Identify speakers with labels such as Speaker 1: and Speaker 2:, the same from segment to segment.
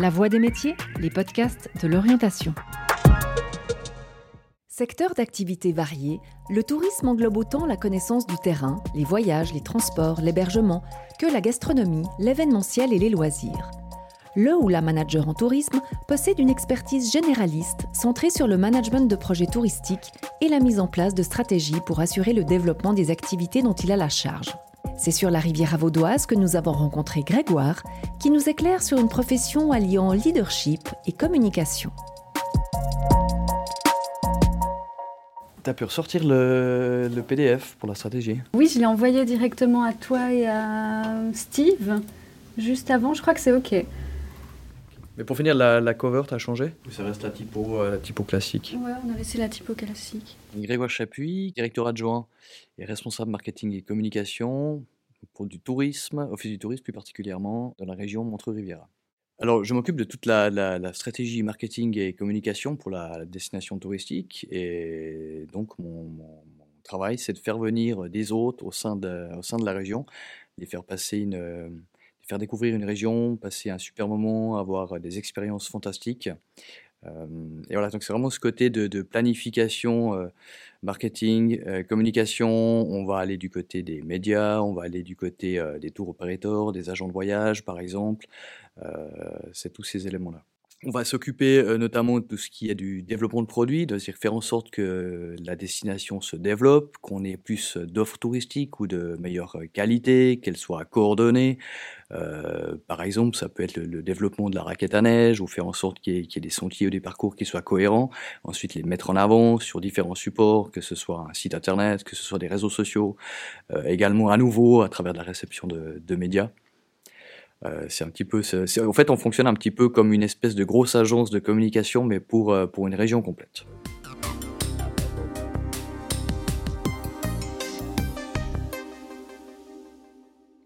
Speaker 1: La Voix des métiers, les podcasts de l'orientation. Secteur d'activité varié, le tourisme englobe autant la connaissance du terrain, les voyages, les transports, l'hébergement, que la gastronomie, l'événementiel et les loisirs. Le ou la manager en tourisme possède une expertise généraliste centrée sur le management de projets touristiques et la mise en place de stratégies pour assurer le développement des activités dont il a la charge. C'est sur la rivière Vaudoise que nous avons rencontré Grégoire, qui nous éclaire sur une profession alliant leadership et communication.
Speaker 2: Tu as pu ressortir le, le, PDF pour la stratégie
Speaker 3: Oui, je l'ai envoyé directement à toi et à Steve juste avant. Je crois que c'est OK.
Speaker 2: Mais pour finir, la, la cover, t'as changé Ou ça reste la typo, euh, la typo classique
Speaker 3: Ouais, on a laissé la typo classique.
Speaker 2: Grégoire Chapuis, directeur adjoint et responsable marketing et communication pour du tourisme, Office du tourisme plus particulièrement, dans la région Montreux-Riviera. Alors, je m'occupe de toute la, la, la, stratégie marketing et communication pour la destination touristique. Et donc, mon, mon, mon travail, c'est de faire venir des hôtes au sein de, au sein de la région, les faire passer une faire découvrir une région, passer un super moment, avoir des expériences fantastiques. Et voilà, donc c'est vraiment ce côté de, planification, marketing, communication. On va aller du côté des médias, on va aller du côté des tours operators, des agents de voyage, par exemple. C'est tous ces éléments-là. On va s'occuper euh, notamment de tout ce qui est du développement de produits, de faire en sorte que la destination se développe, qu'on ait plus d'offres touristiques ou de meilleure qualité, qu'elles soient coordonnées. Euh, par exemple, ça peut être le, développement de la raquette à neige ou faire en sorte qu'il y, ait des sentiers ou des parcours qui soient cohérents. Ensuite, les mettre en avant sur différents supports, que ce soit un site internet, que ce soit des réseaux sociaux, euh, également à nouveau à travers la réception de, de médias. Euh, c'est un petit peu, en fait, on fonctionne un petit peu comme une espèce de grosse agence de communication, mais pour, euh, pour une région complète.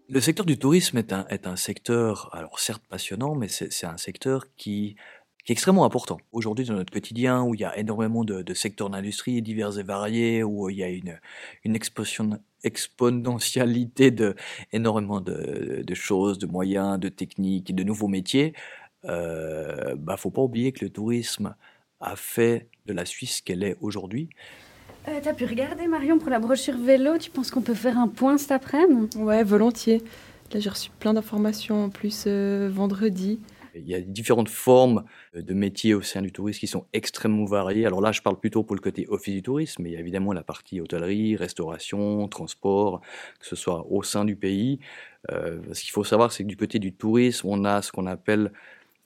Speaker 2: Le secteur du tourisme est un, est un secteur, alors certes passionnant, mais c'est un secteur qui, qui est extrêmement important. Aujourd'hui, dans notre quotidien, où il y a énormément de, de secteurs d'industrie divers et variés, où il y a une, une exponentialité de énormément de, de, choses, de moyens, de techniques, de nouveaux métiers, euh, bah faut pas oublier que le tourisme a fait de la Suisse ce qu'elle est aujourd'hui.
Speaker 3: Euh, T'as pu regarder Marion pour la brochure vélo? Tu penses qu'on peut faire un point cet après-midi?
Speaker 4: Ouais, volontiers. Là, j'ai reçu plein d'informations en plus euh, vendredi.
Speaker 2: Il y a différentes formes de métiers au sein du tourisme qui sont extrêmement variées. Alors là, je parle plutôt pour le côté office du tourisme, mais il y a évidemment la partie hôtellerie, restauration, transport, que ce soit au sein du pays. Euh, ce qu'il faut savoir, c'est que du côté du tourisme, on a ce qu'on appelle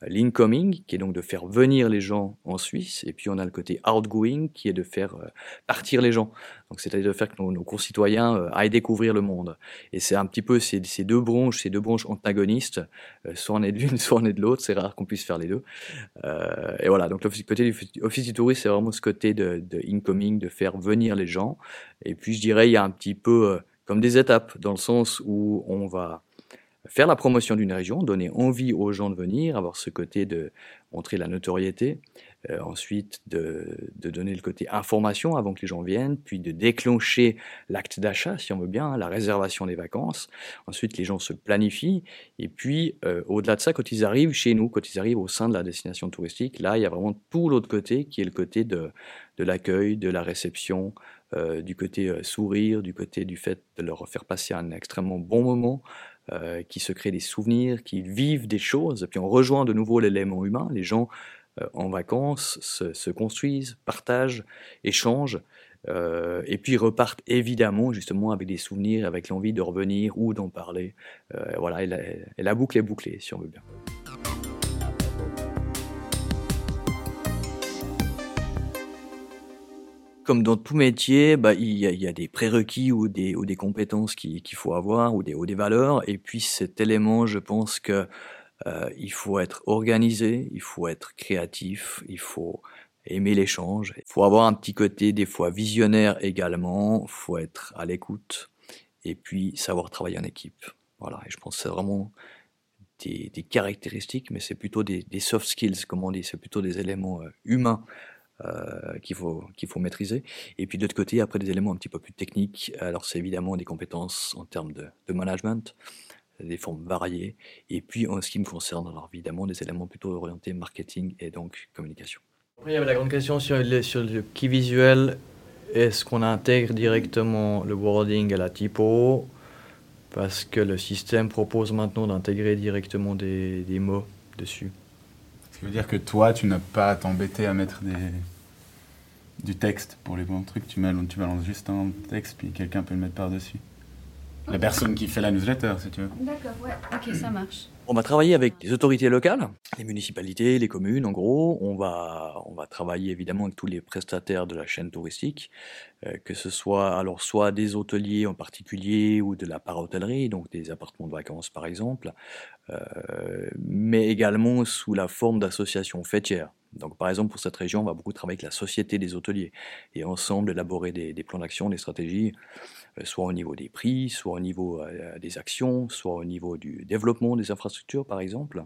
Speaker 2: l'incoming, qui est donc de faire venir les gens en Suisse, et puis on a le côté outgoing, qui est de faire euh, partir les gens. Donc c'est-à-dire de faire que nos, concitoyens euh, aillent découvrir le monde. Et c'est un petit peu ces, deux branches, ces deux branches antagonistes, euh, soit on est de l'une, soit on est de l'autre. C'est rare qu'on puisse faire les deux. Euh, et voilà. Donc le côté du office du tourisme, c'est vraiment ce côté de, de, incoming, de faire venir les gens. Et puis je dirais, il y a un petit peu comme des étapes, dans le sens où on va faire la promotion d'une région, donner envie aux gens de venir, avoir ce côté de montrer la notoriété, euh, ensuite de, de, donner le côté information avant que les gens viennent, puis de déclencher l'acte d'achat, si on veut bien, hein, la réservation des vacances. Ensuite, les gens se planifient, et puis euh, au-delà de ça, quand ils arrivent chez nous, quand ils arrivent au sein de la destination touristique, là, il y a vraiment tout l'autre côté qui est le côté de, de l'accueil, de la réception, euh, du côté euh, sourire, du côté du fait de leur faire passer un extrêmement bon moment, euh, qui se créent des souvenirs, qui vivent des choses, puis on rejoint de nouveau l'élément humain, les gens en vacances se, se, construisent, partagent, échangent, et puis repartent évidemment justement avec des souvenirs, avec l'envie de revenir ou d'en parler. Voilà, et la, et la boucle est bouclée, si on veut bien. Comme dans tout métier, bah, il, y a, il, y a, des prérequis ou des, ou des compétences qu'il faut avoir ou des, ou des valeurs. Et puis cet élément, je pense que euh, il faut être organisé, il faut être créatif, il faut aimer l'échange, il faut avoir un petit côté des fois visionnaire également, il faut être à l'écoute et puis savoir travailler en équipe. Voilà, et je pense que c'est vraiment des, des, caractéristiques, mais c'est plutôt des, des, soft skills, comme on dit, c'est plutôt des éléments euh, humains euh, qu'il faut, qu'il faut maîtriser. Et puis de l'autre côté, après des éléments un petit peu plus techniques, alors c'est évidemment des compétences en termes de, management, des formes variées. Et puis, en ce qui me concerne, alors évidemment, des éléments plutôt orientés marketing et donc communication.
Speaker 5: Après, il y avait la grande question sur le, sur le key visuel. Est-ce qu'on intègre directement le wording à la typo? Parce que le système propose maintenant d'intégrer directement des mots dessus.
Speaker 6: Ce qui veut dire que toi, tu n'as pas à t'embêter à mettre des, du texte pour les bons trucs. Tu, balances, tu balances juste un texte, puis quelqu'un peut le mettre par-dessus. La personne qui fait la newsletter, si tu veux.
Speaker 3: D'accord, ouais, ok, ça marche.
Speaker 2: On va travailler avec les autorités locales, les municipalités, les communes, en gros. On va, on va travailler évidemment avec tous les prestataires de la chaîne touristique, euh, que ce soit alors soit des hôteliers en particulier ou de la para-hôtellerie, donc des appartements de vacances par exemple, euh, mais également sous la forme d'associations fêtières. Donc, par exemple, pour cette région, on va beaucoup travailler avec la Société des hôteliers et ensemble élaborer des, plans d'action, des stratégies, euh, soit au niveau des prix, soit au niveau des actions, soit au niveau du développement des infrastructures, par exemple.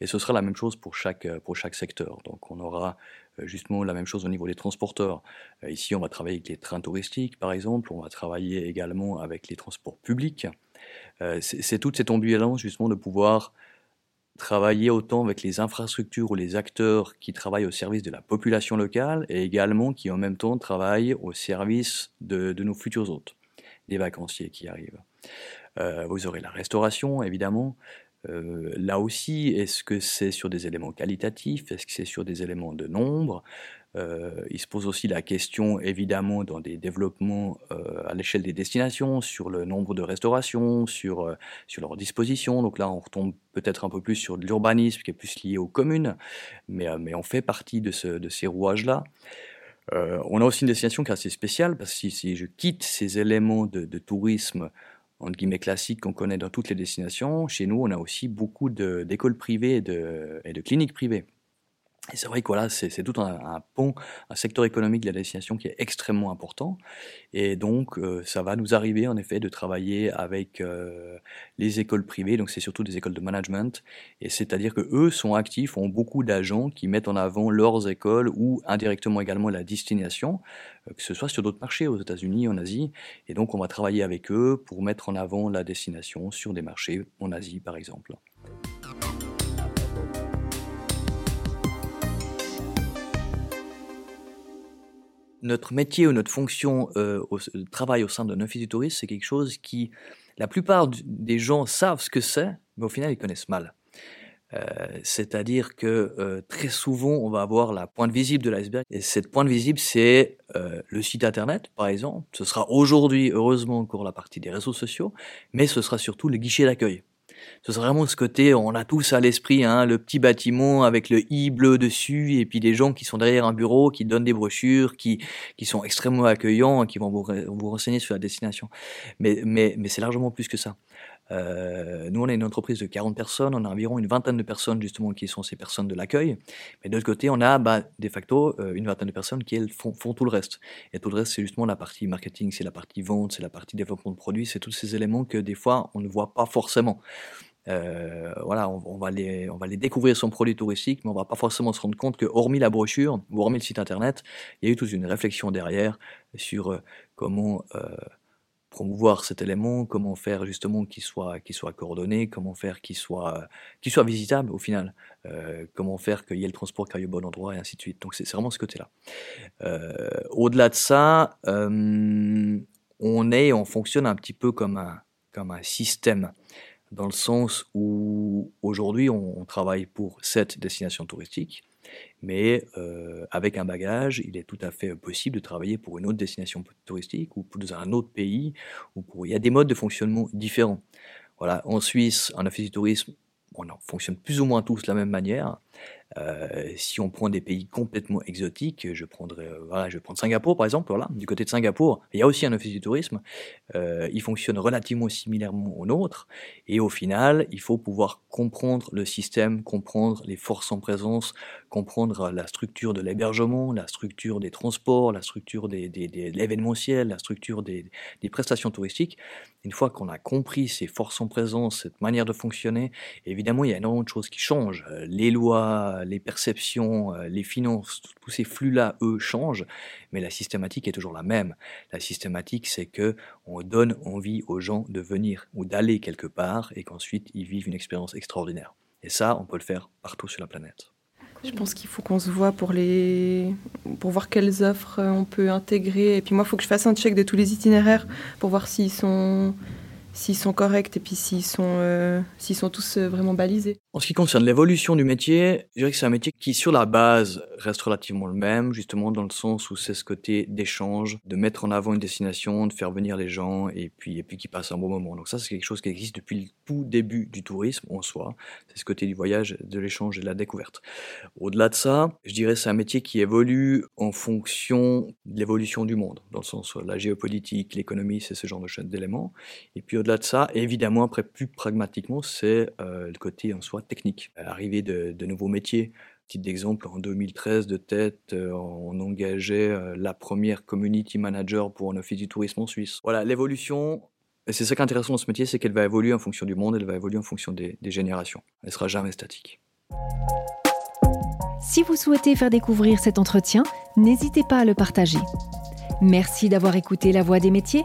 Speaker 2: Et ce sera la même chose pour chaque, euh, pour chaque secteur. Donc, on aura justement la même chose au niveau des transporteurs. Ici, on va travailler avec les trains touristiques, par exemple. On va travailler également avec les transports publics. C'est toute cette ambulance, justement, de pouvoir travailler autant avec les infrastructures ou les acteurs qui travaillent au service de la population locale et également qui en même temps travaillent au service de, nos futurs hôtes, des vacanciers qui arrivent. Euh, vous aurez la restauration, évidemment. Là aussi, est-ce que c'est sur des éléments qualitatifs? Est-ce que c'est sur des éléments de nombre? Il se pose aussi la question, évidemment, dans des développements à l'échelle des destinations, sur le nombre de restaurations, sur, sur leur disposition. Donc là, on retombe peut-être un peu plus sur l'urbanisme, qui est plus lié aux communes, mais, mais on fait partie de, ce, de ces rouages-là. on a aussi une destination qui est assez spéciale, parce que si, je quitte ces éléments de tourisme entre guillemets classiques qu'on connaît dans toutes les destinations, chez nous, on a aussi beaucoup d'écoles privées et de, et de cliniques privées. C'est vrai que voilà, c'est tout un, pont, un secteur économique de la destination qui est extrêmement important. Et donc, euh, ça va nous arriver en effet de travailler avec euh, les écoles privées. Donc, c'est surtout des écoles de management. Et c'est-à-dire que eux sont actifs, ont beaucoup d'agents qui mettent en avant leurs écoles ou indirectement également la destination, euh, que ce soit sur d'autres marchés, aux États-Unis, en Asie. Et donc, on va travailler avec eux pour mettre en avant la destination sur des marchés en Asie, par exemple. Notre métier ou notre fonction euh, au travail au sein d'un office du tourisme, c'est quelque chose qui, la plupart des gens savent ce que c'est, mais au final, ils connaissent mal. Euh, c'est-à-dire que euh, très souvent, on va avoir la pointe visible de l'iceberg. Et cette pointe visible, c'est le site internet, par exemple. Ce sera aujourd'hui, heureusement, encore la partie des réseaux sociaux, mais ce sera surtout le guichet d'accueil ce serait vraiment ce côté, on a tous à l'esprit hein, le petit bâtiment avec le i bleu dessus et puis des gens qui sont derrière un bureau, qui donnent des brochures, qui, qui sont extrêmement accueillants, qui vont vous, vous renseigner sur la destination. Mais, mais, mais c'est largement plus que ça. Euh, nous, on est une entreprise de 40 personnes, on a environ une vingtaine de personnes justement qui sont ces personnes de l'accueil. Mais de l'autre côté, on a bah, de facto euh, une vingtaine de personnes qui elles font, tout le reste. Et tout le reste, c'est justement la partie marketing, c'est la partie vente, c'est la partie développement de produits, c'est tous ces éléments que des fois on ne voit pas forcément. Euh, voilà, on, va les, on va les découvrir son produit touristique, mais on va pas forcément se rendre compte que, hormis la brochure ou hormis le site internet, il y a eu toute une réflexion derrière sur euh, comment euh, promouvoir cet élément, comment faire justement qu'il soit, qu'il soit coordonné, comment faire qu'il soit, qu'il soit visitable au final, comment faire qu'il y ait le transport qui aille au bon endroit et ainsi de suite. Donc c'est vraiment ce côté-là. Au-delà de ça, on est, on fonctionne un petit peu comme un, comme un système dans le sens où aujourd'hui on, travaille pour cette destination touristique, mais euh, avec un bagage, il est tout à fait possible de travailler pour une autre destination touristique ou pour un autre pays. Il y a des modes de fonctionnement différents. Voilà, en Suisse, un office du tourisme, on fonctionne plus ou moins tous de la même manière. Euh, si on prend des pays complètement exotiques, je prendrais, euh, voilà, je vais prendre Singapour par exemple. Du côté de Singapour, il y a aussi un office du tourisme. Il fonctionne relativement similairement au nôtre, et au final, il faut pouvoir comprendre le système, comprendre les forces en présence, comprendre la structure de l'hébergement, la structure des transports, la structure des, de l'événementiel, la structure des, des, prestations touristiques. Une fois qu'on a compris ces forces en présence, cette manière de fonctionner, évidemment, il y a énormément de choses qui changent. Les lois euh, les perceptions, euh, les finances, tous ces flux-là, eux, changent, mais la systématique est toujours la même. La systématique, c'est que on donne envie aux gens de venir ou d'aller quelque part et qu'ensuite ils vivent une expérience extraordinaire. Et ça, on peut le faire partout sur la planète.
Speaker 4: Je pense qu'il faut qu'on se voit pour, les... pour voir quelles offres on peut intégrer. Et puis moi, il faut que je fasse un check de tous les itinéraires pour voir s'ils sont s'ils sont corrects et puis s'ils sont, euh, sont tous euh, vraiment balisés.
Speaker 2: En ce qui concerne l'évolution du métier, je dirais que c'est un métier qui, sur la base, reste relativement le même, justement dans le sens où c'est ce côté d'échange, de mettre en avant une destination, de faire venir les gens et puis, et puis qui passent un bon moment. Donc ça, c'est quelque chose qui existe depuis le tout début du tourisme en soi. C'est ce côté du voyage, de l'échange et de la découverte. Au-delà de ça, je dirais que c'est un métier qui évolue en fonction de l'évolution du monde, dans le sens la géopolitique, l'économie, c'est ce genre d'éléments. Et puis au-delà de ça, évidemment, après, plus pragmatiquement, c'est euh, le côté en soi technique. L'arrivée de, nouveaux métiers. Titre d'exemple, en 2013, de tête, euh, on engageait euh, la première community manager pour un office du tourisme en Suisse. Voilà, l'évolution, et c'est ça qui est intéressant dans ce métier, c'est qu'elle va évoluer en fonction du monde, elle va évoluer en fonction des, des générations. Elle sera jamais statique.
Speaker 1: Si vous souhaitez faire découvrir cet entretien, n'hésitez pas à le partager. Merci d'avoir écouté La Voix des métiers